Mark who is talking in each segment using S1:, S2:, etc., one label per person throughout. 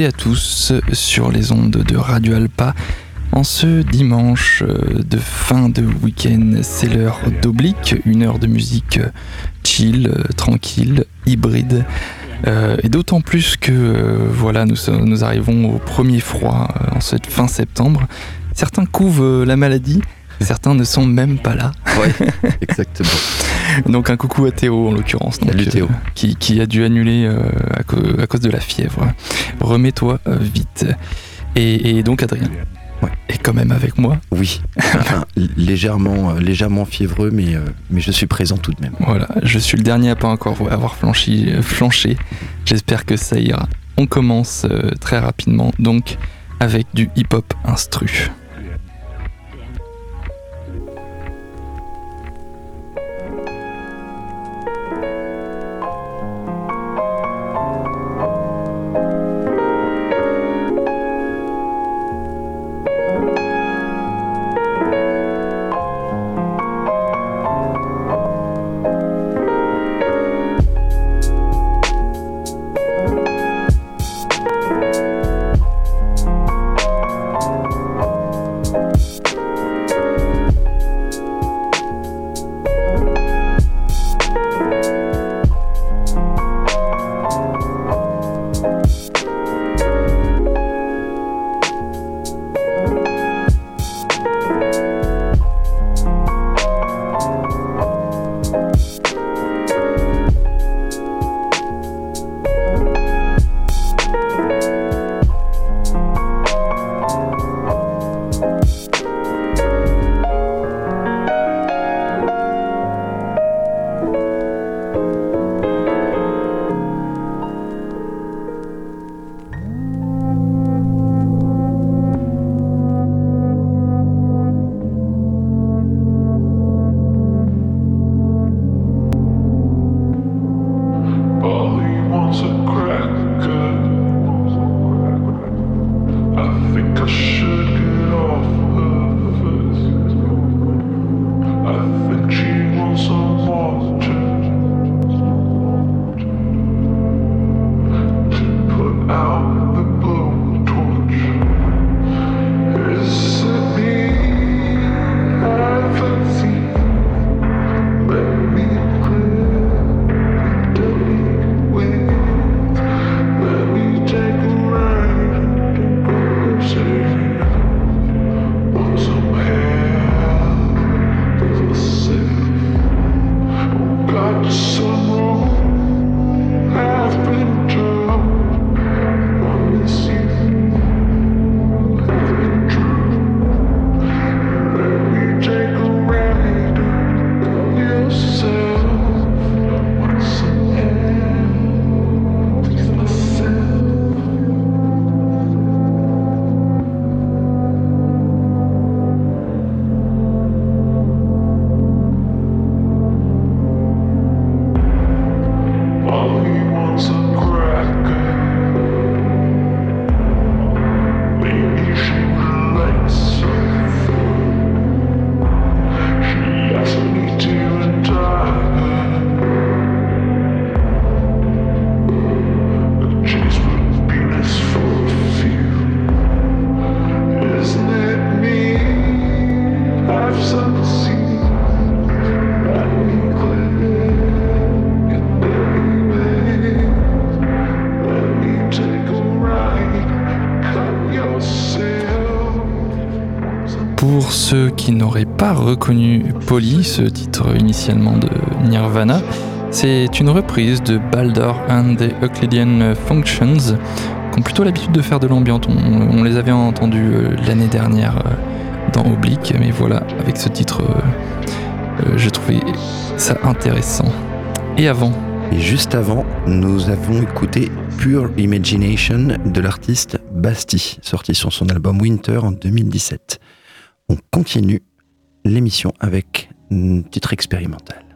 S1: et à tous sur les ondes de Radio Alpa. En ce dimanche euh, de fin de week-end, c'est l'heure d'Oblique, une heure de musique chill, euh, tranquille, hybride. Euh, et d'autant plus que voilà, nous, nous, arrivons au premier froid en cette fin septembre. Certains couvrent la maladie, certains ne sont même pas là.
S2: Oui, exactement.
S1: Donc un coucou à Théo en l'occurrence,
S2: Théo. Euh,
S1: qui, a dû annuler euh, à, cause de la fièvre. Remets-toi euh, vite. Et, donc Adrien
S2: ouais.
S1: est quand même avec moi.
S2: Oui, légèrement, légèrement fiévreux, mais, mais je suis présent tout de même.
S1: Voilà, je suis le dernier à pas encore avoir flanchi, flanché. J'espère que ça ira. On commence très rapidement donc avec du hip-hop instru. Reconnu Polly, ce titre initialement de Nirvana. C'est une reprise de Baldur and the Euclidean Functions, qui ont plutôt l'habitude de faire de l'ambiance. On, les avait entendus euh, l'année dernière euh, dans Oblique, mais voilà, avec ce titre, euh, j'ai trouvé ça intéressant. Et avant
S2: Et juste avant, nous avons écouté Pure Imagination de l'artiste Basti, sorti sur son album Winter en 2017. On continue l'émission avec titre expérimental.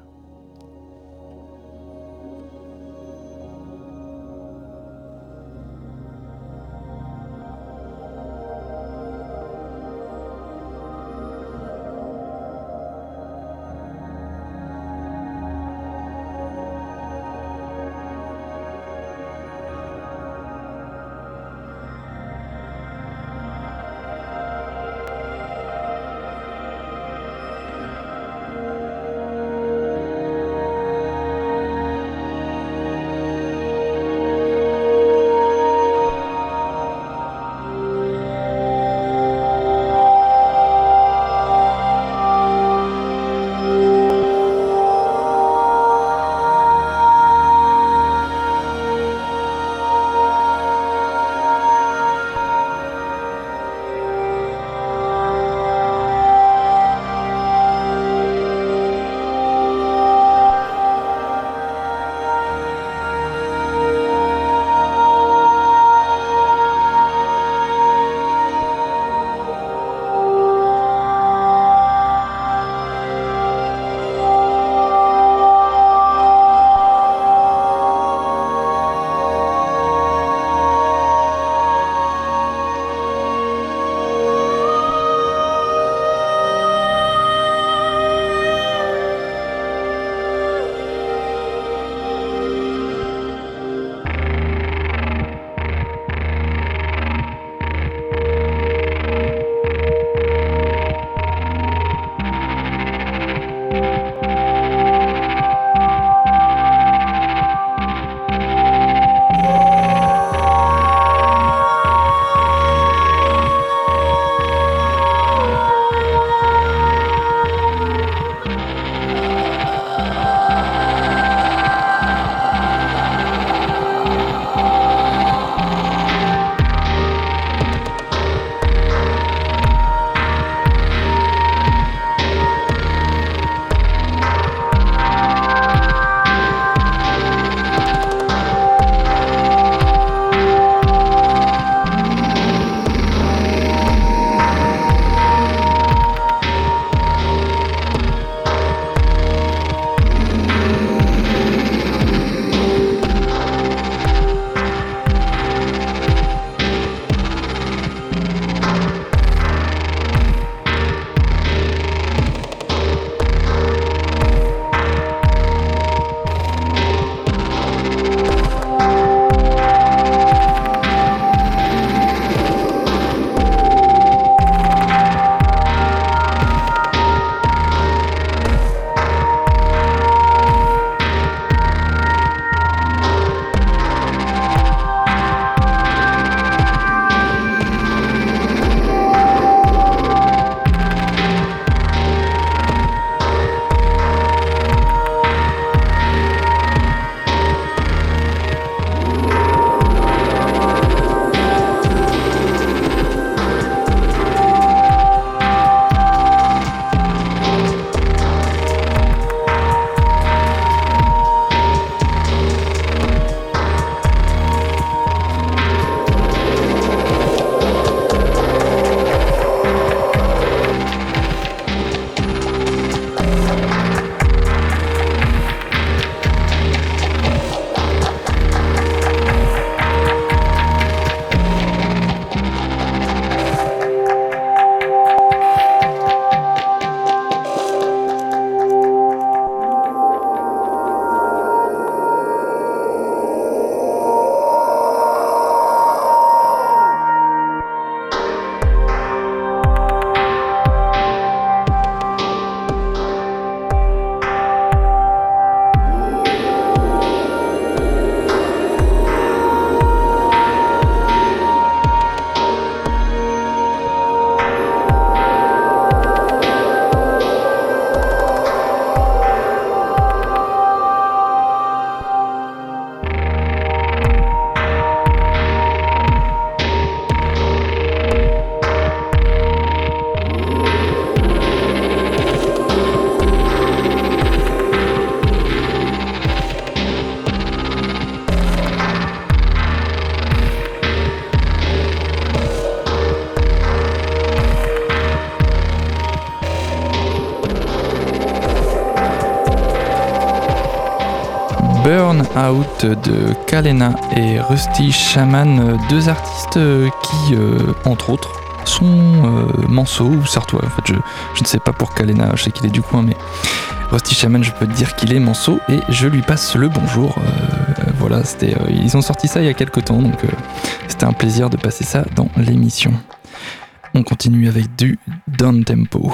S3: De Kalena et Rusty Shaman, deux artistes qui, entre autres, sont euh, Manceau ou Sartois. En fait, je, ne sais pas pour Kalena, je sais qu'il est du coin, mais Rusty Shaman, je peux te dire qu'il est Manceau et je lui passe le bonjour. Euh, voilà, c'était, euh, ils ont sorti ça il y a quelques temps, donc c'était un plaisir de passer ça dans l'émission. On continue avec du down tempo.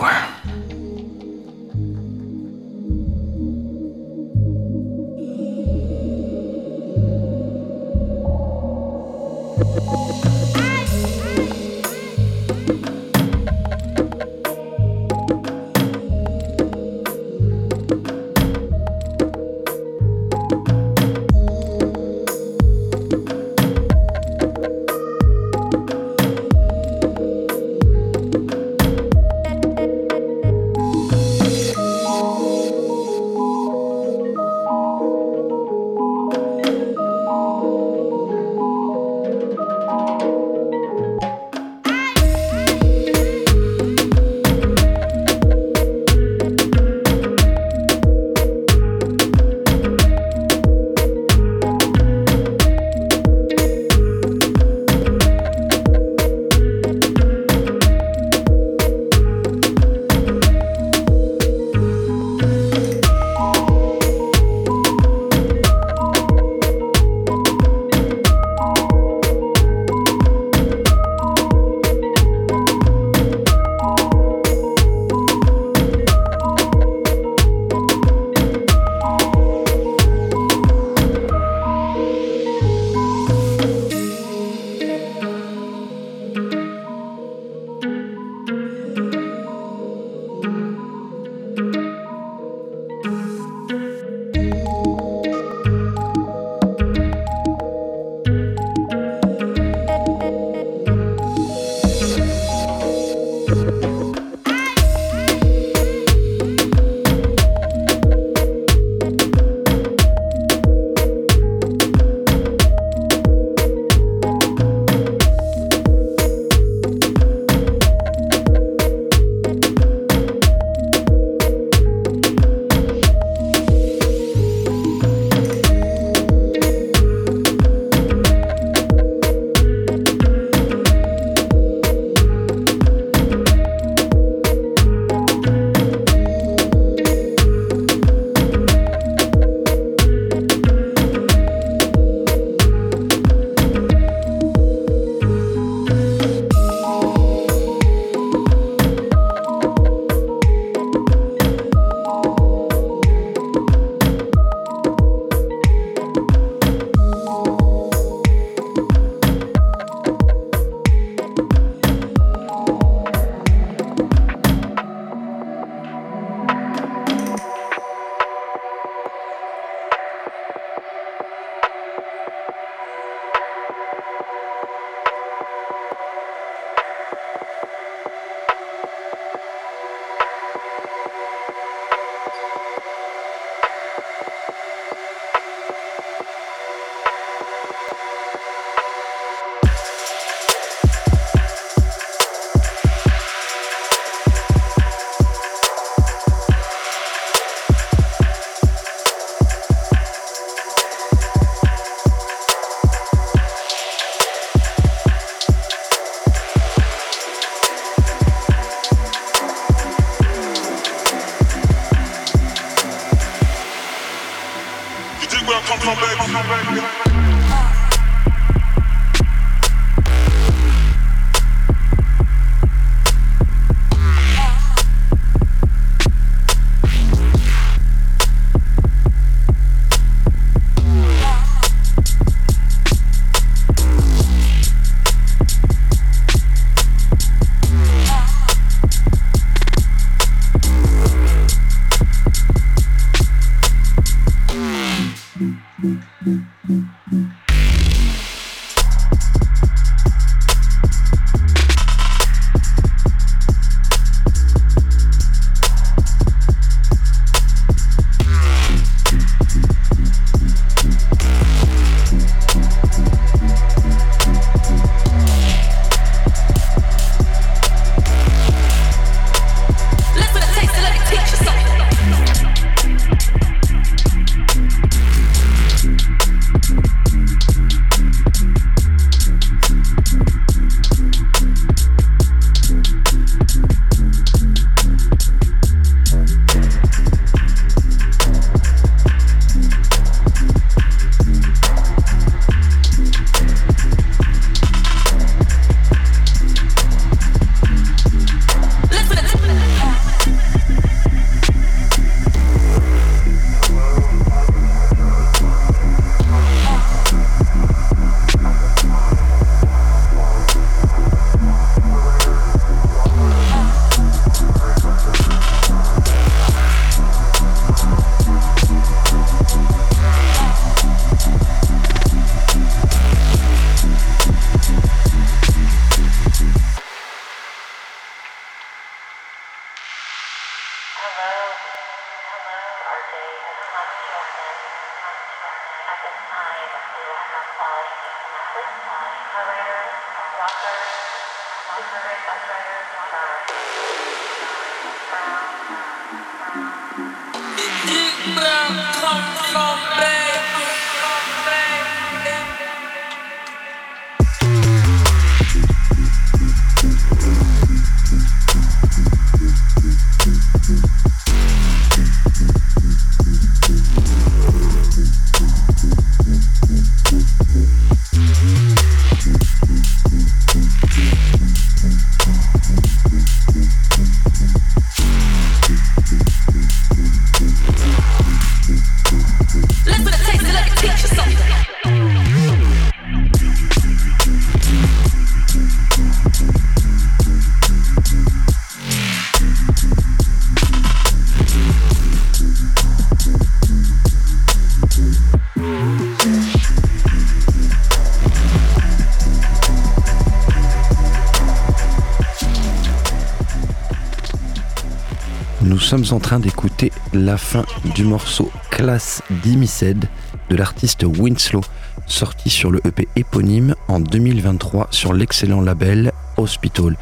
S2: Sommes en train d'écouter la fin du morceau Class Dimiced de l'artiste Winslow, sorti sur le EP éponyme en 2023 sur l'excellent label Hospital.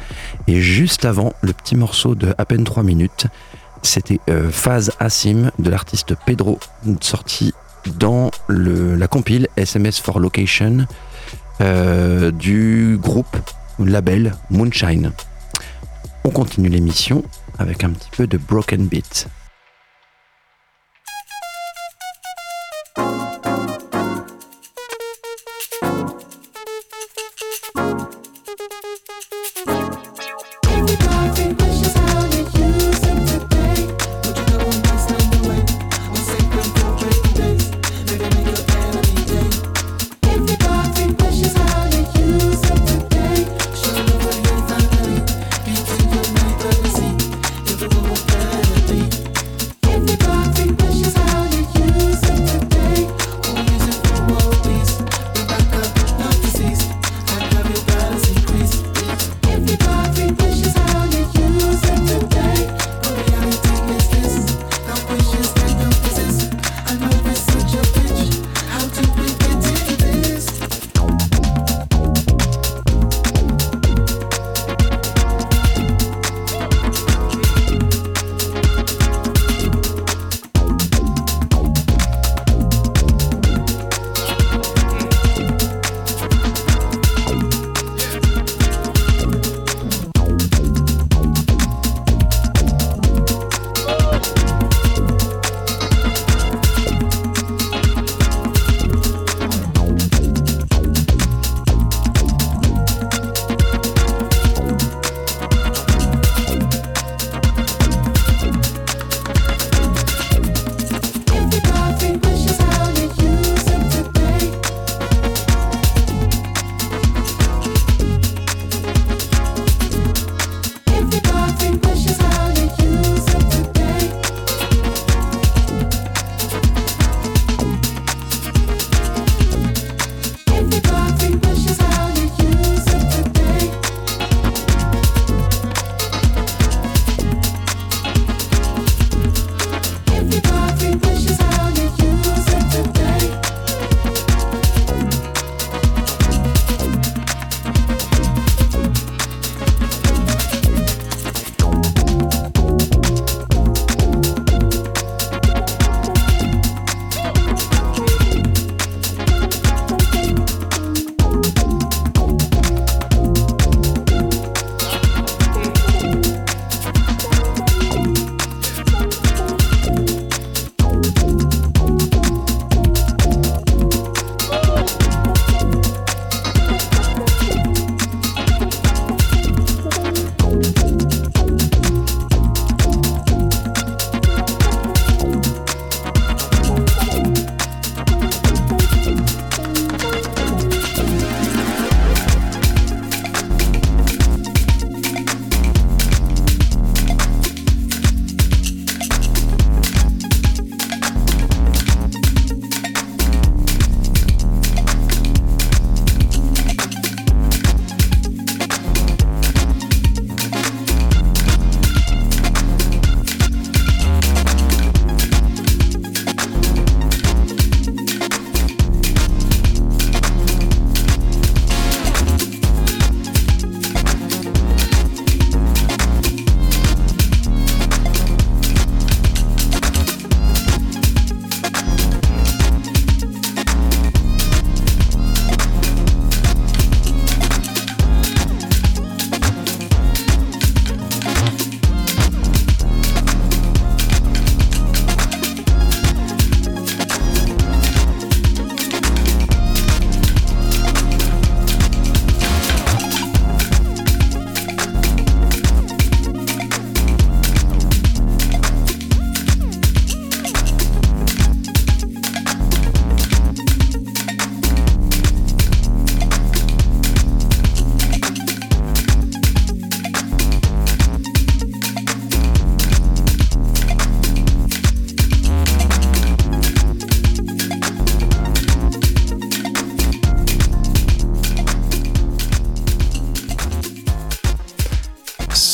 S2: Et juste avant, le petit morceau de à peine 3 minutes, c'était euh, Phase Asim de l'artiste Pedro, sorti dans la compile SMS for Location euh, du groupe label Moonshine. On continue l'émission avec un petit peu de broken beat.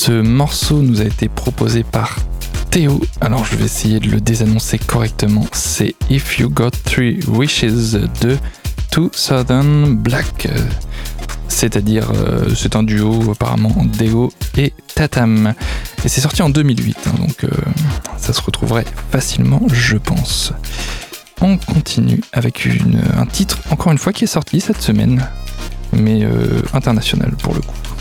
S3: Ce morceau nous a été proposé par Théo. Alors je vais essayer de le désannoncer correctement. C'est If You Got Three Wishes de Two Southern Black. C'est-à-dire, euh, c'est un duo apparemment Deo et Tatam. Et c'est sorti en 2008, hein, donc euh, ça se retrouverait facilement, je pense. On continue avec un titre, encore une fois, qui est sorti cette semaine, mais euh, international pour le coup.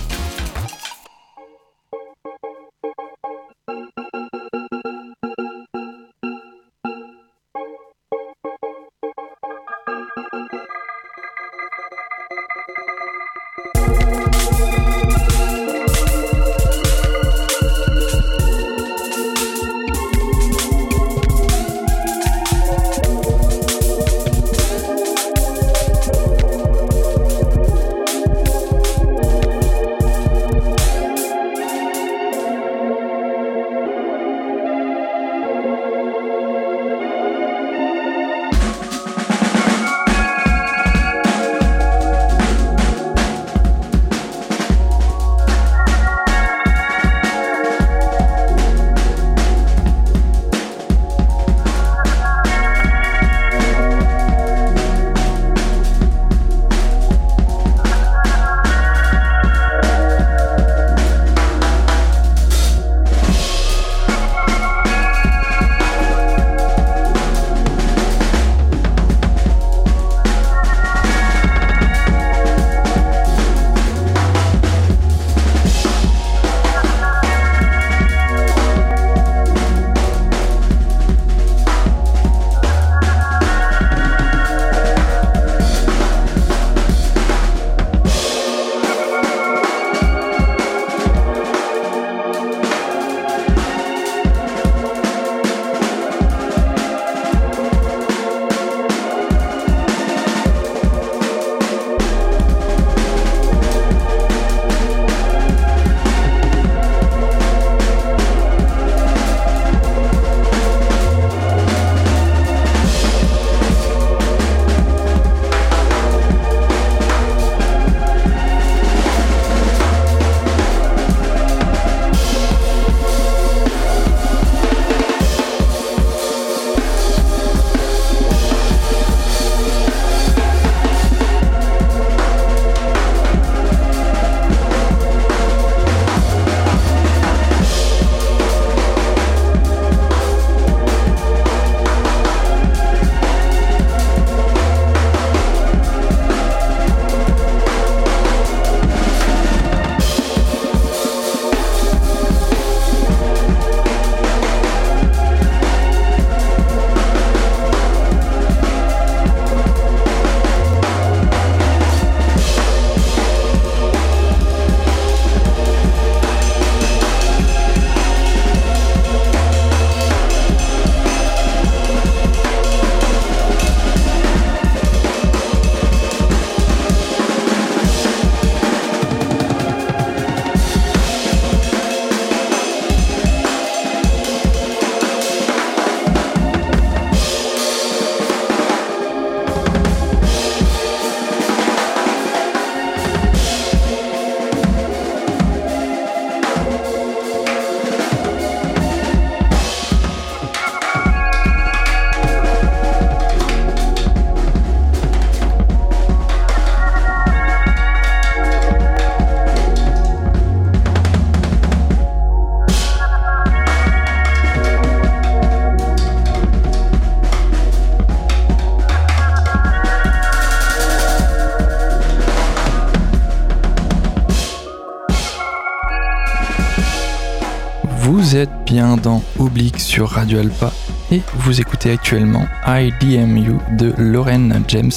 S3: Dans Oblique sur Radio Alpa et vous écoutez actuellement IDMU de Lauren James,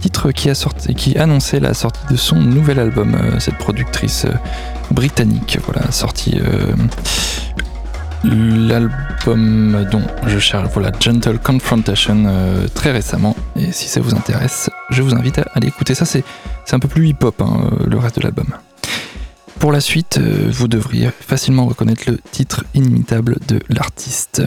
S3: titre qui, a sorti, annonçait la sortie de son nouvel album, euh, cette productrice euh, britannique. Voilà, sorti euh, l'album dont je cherche, voilà, Gentle Confrontation, très récemment. Et si ça vous intéresse, je vous invite à aller ça. C'est un peu plus hip-hop, hein, le reste de l'album. Pour la suite, euh, vous devriez facilement reconnaître le titre inimitable de l'artiste.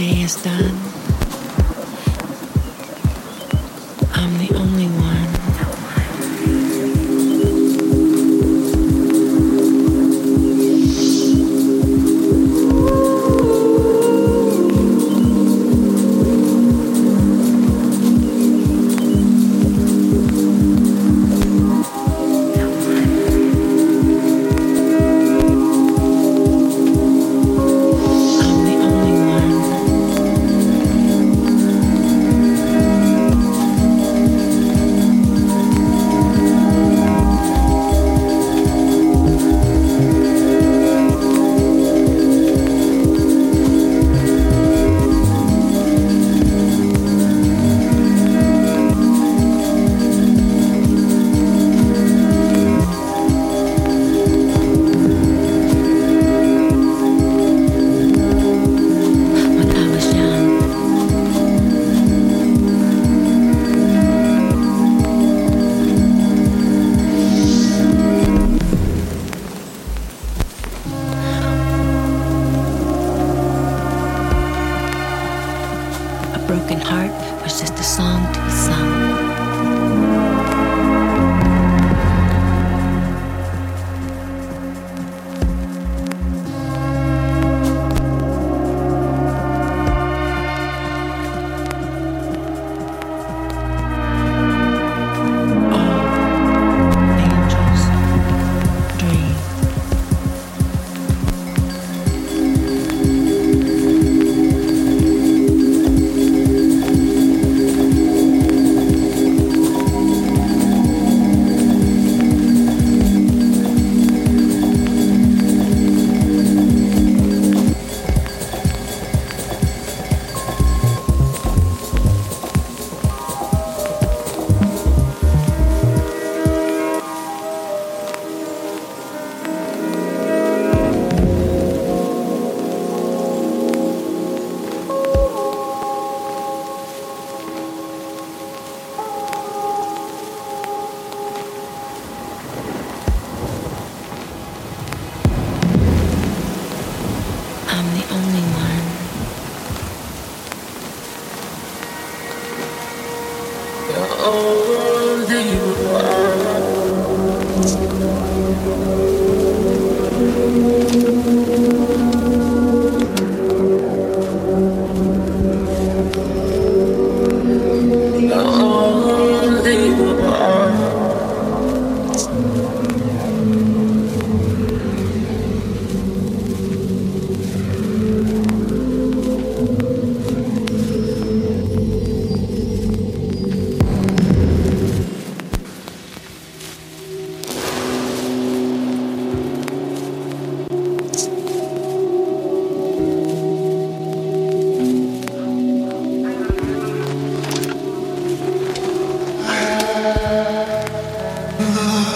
S3: day is done.
S4: I'm the only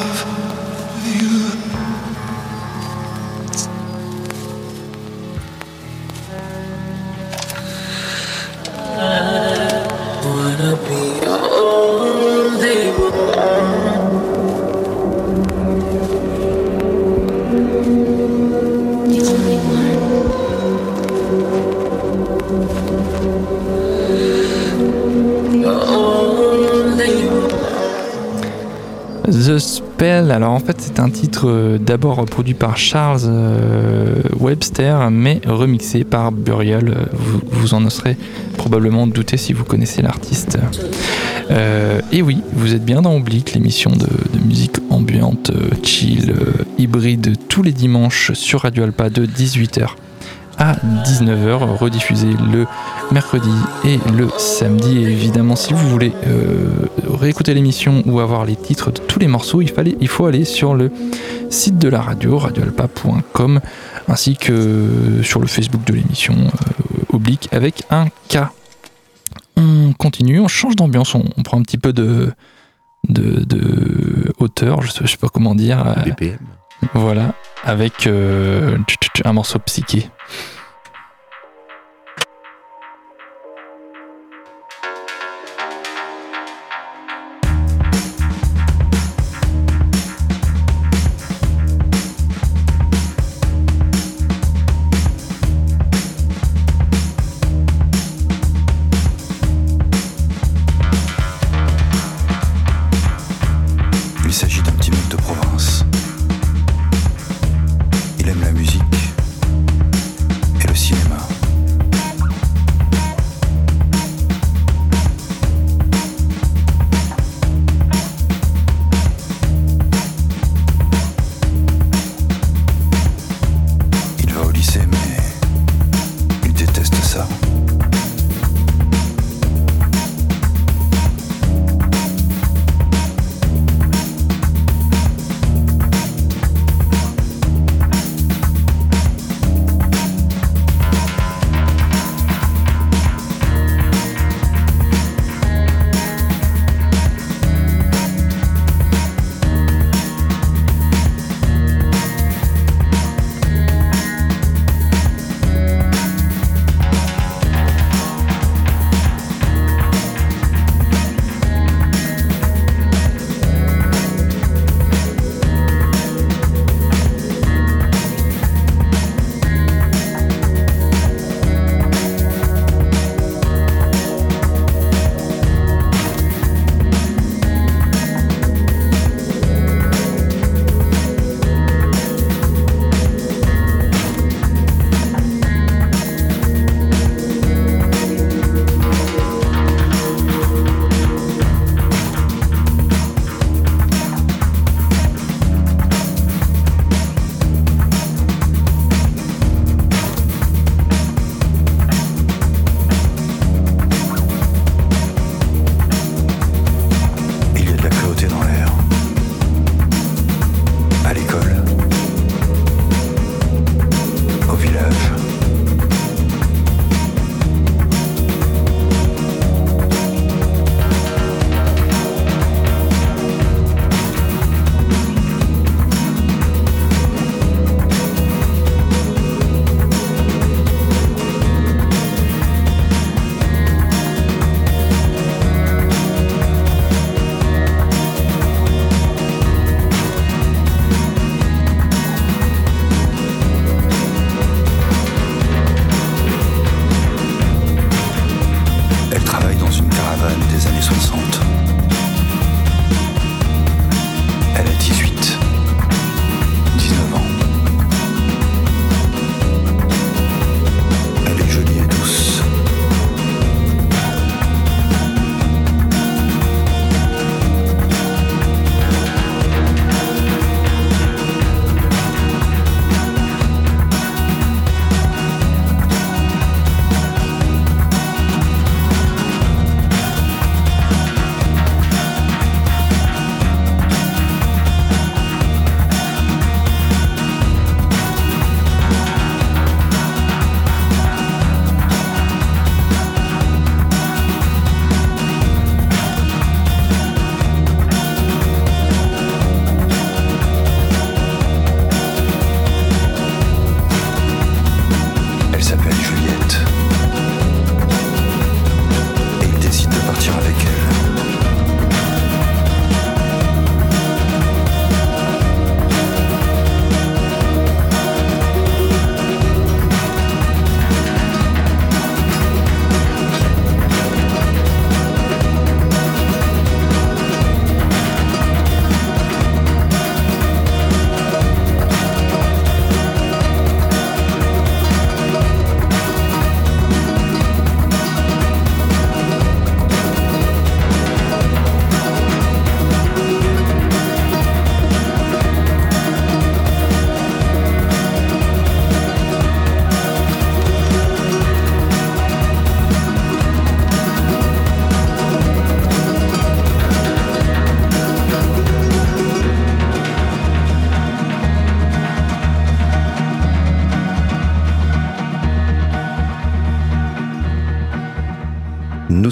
S4: love you.
S3: Alors en fait c'est un titre euh, d'abord produit par Charles euh, Webster mais remixé par Burial. Euh, vous, en serez probablement douté si vous connaissez l'artiste. et oui, vous êtes bien dans Oblique, l'émission de, musique ambiante, chill, hybride tous les dimanches sur Radio Alpa de 18h à 19h, rediffusé le mercredi et le samedi. Et évidemment, si vous voulez euh, réécouter l'émission ou avoir les titres de tous les morceaux, il, fallait, il faut aller sur le site de la radio, radioalpa.com, ainsi que sur le Facebook de l'émission euh, oblique avec un K. On continue, on change d'ambiance, on, prend un petit peu de, de, hauteur, je sais, sais pas comment dire.
S2: Euh, BPM.
S3: Voilà, avec un morceau psyché.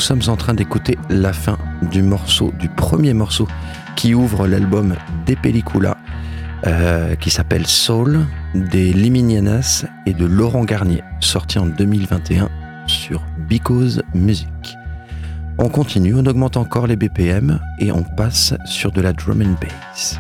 S2: Sommes en train d'écouter la fin du morceau, du premier morceau qui ouvre l'album des Pellicula, euh, qui s'appelle Soul, des Liminianas et de Laurent Garnier, sorti en 2021 sur Because Music. On continue, on augmente encore les BPM et on passe sur de la drum and bass.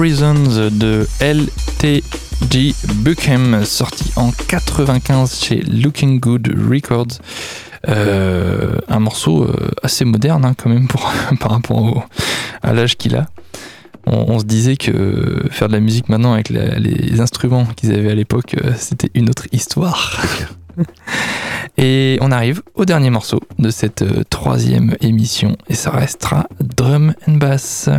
S3: Horizons de LTG Buckham, sorti en 95 chez Looking Good Records. Euh, un morceau euh, assez moderne hein, quand même pour, par rapport à l'âge qu'il a. On, se disait que faire de la musique maintenant avec les instruments qu'ils avaient à l'époque, euh, c'était une autre histoire. Et on arrive au dernier morceau de cette troisième émission et ça restera Drum and Bass.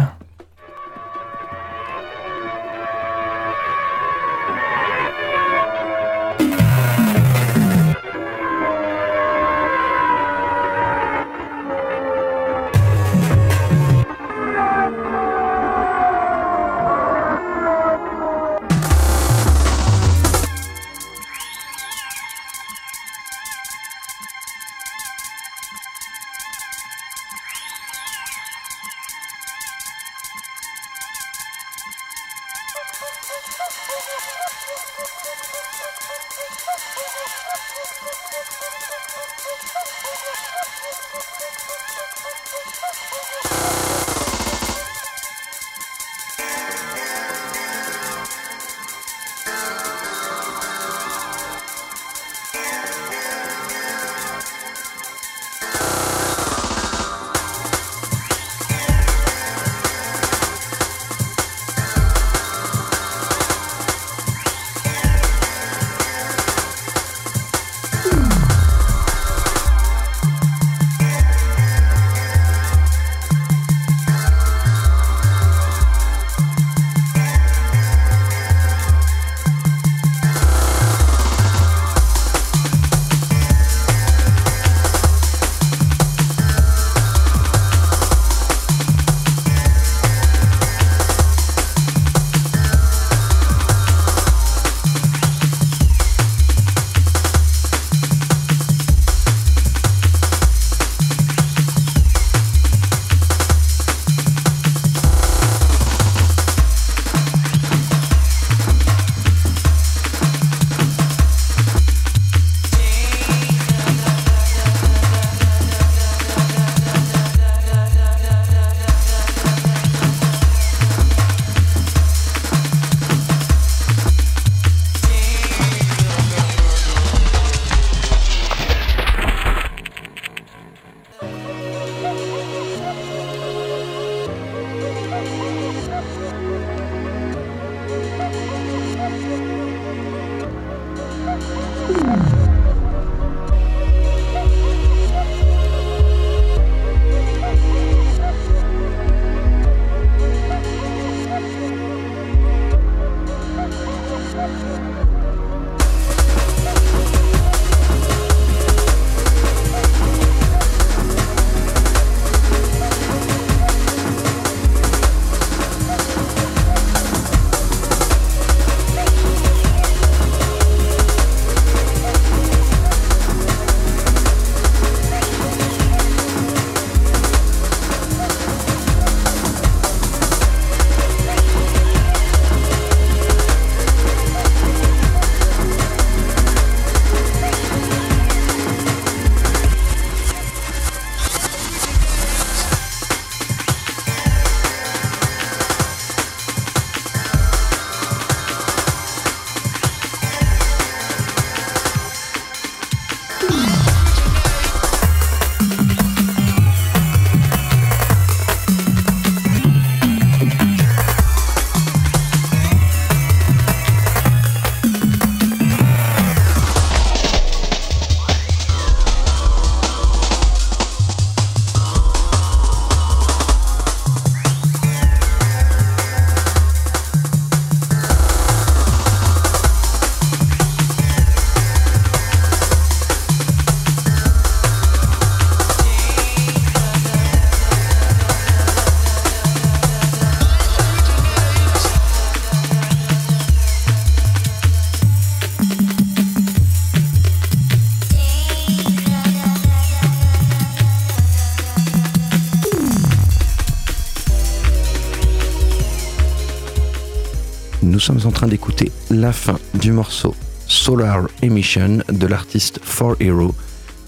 S2: Sommes en train d'écouter la fin du morceau Solar Emission de l'artiste For Hero,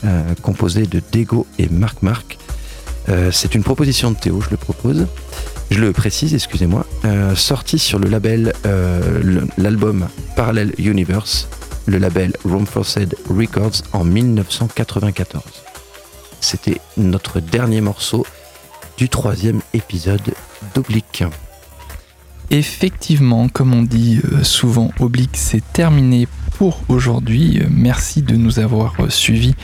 S2: euh, composé de Dego et Marc Marc. Euh, c'est une proposition de Théo, je le propose. je le précise, excusez-moi, euh, sorti sur le label, euh, l'album Parallel Universe, le label Room Forced Records en 1994. C'était notre dernier morceau du troisième épisode d'Oblique.
S3: Effectivement, comme on dit euh, souvent, Oblique, c'est terminé pour aujourd'hui. Merci de nous avoir suivis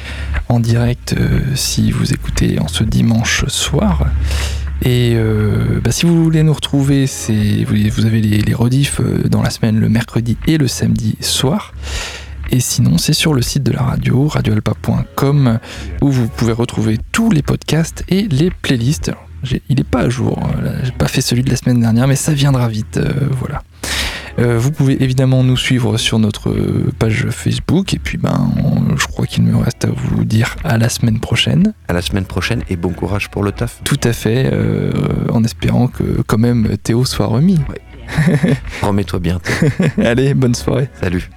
S3: en direct si vous écoutez en ce dimanche soir. Et euh, bah, si vous voulez nous retrouver, vous, avez les, les rediffs euh, dans la semaine le mercredi et le samedi soir. Et sinon, c'est sur le site de la radio, radioalpa.com, où vous pouvez retrouver tous les podcasts et les playlists. Il n'est pas à jour, hein, j'ai pas fait celui de la semaine dernière, mais ça viendra vite. Euh, voilà. Euh, vous pouvez évidemment nous suivre sur notre page Facebook. Et puis, ben, je crois qu'il me reste à vous dire à la semaine prochaine.
S2: À la semaine prochaine et bon courage pour le taf.
S3: Tout à fait, euh, en espérant que quand même Théo soit remis.
S2: Remets-toi bien.
S3: Allez, bonne soirée.
S2: Salut.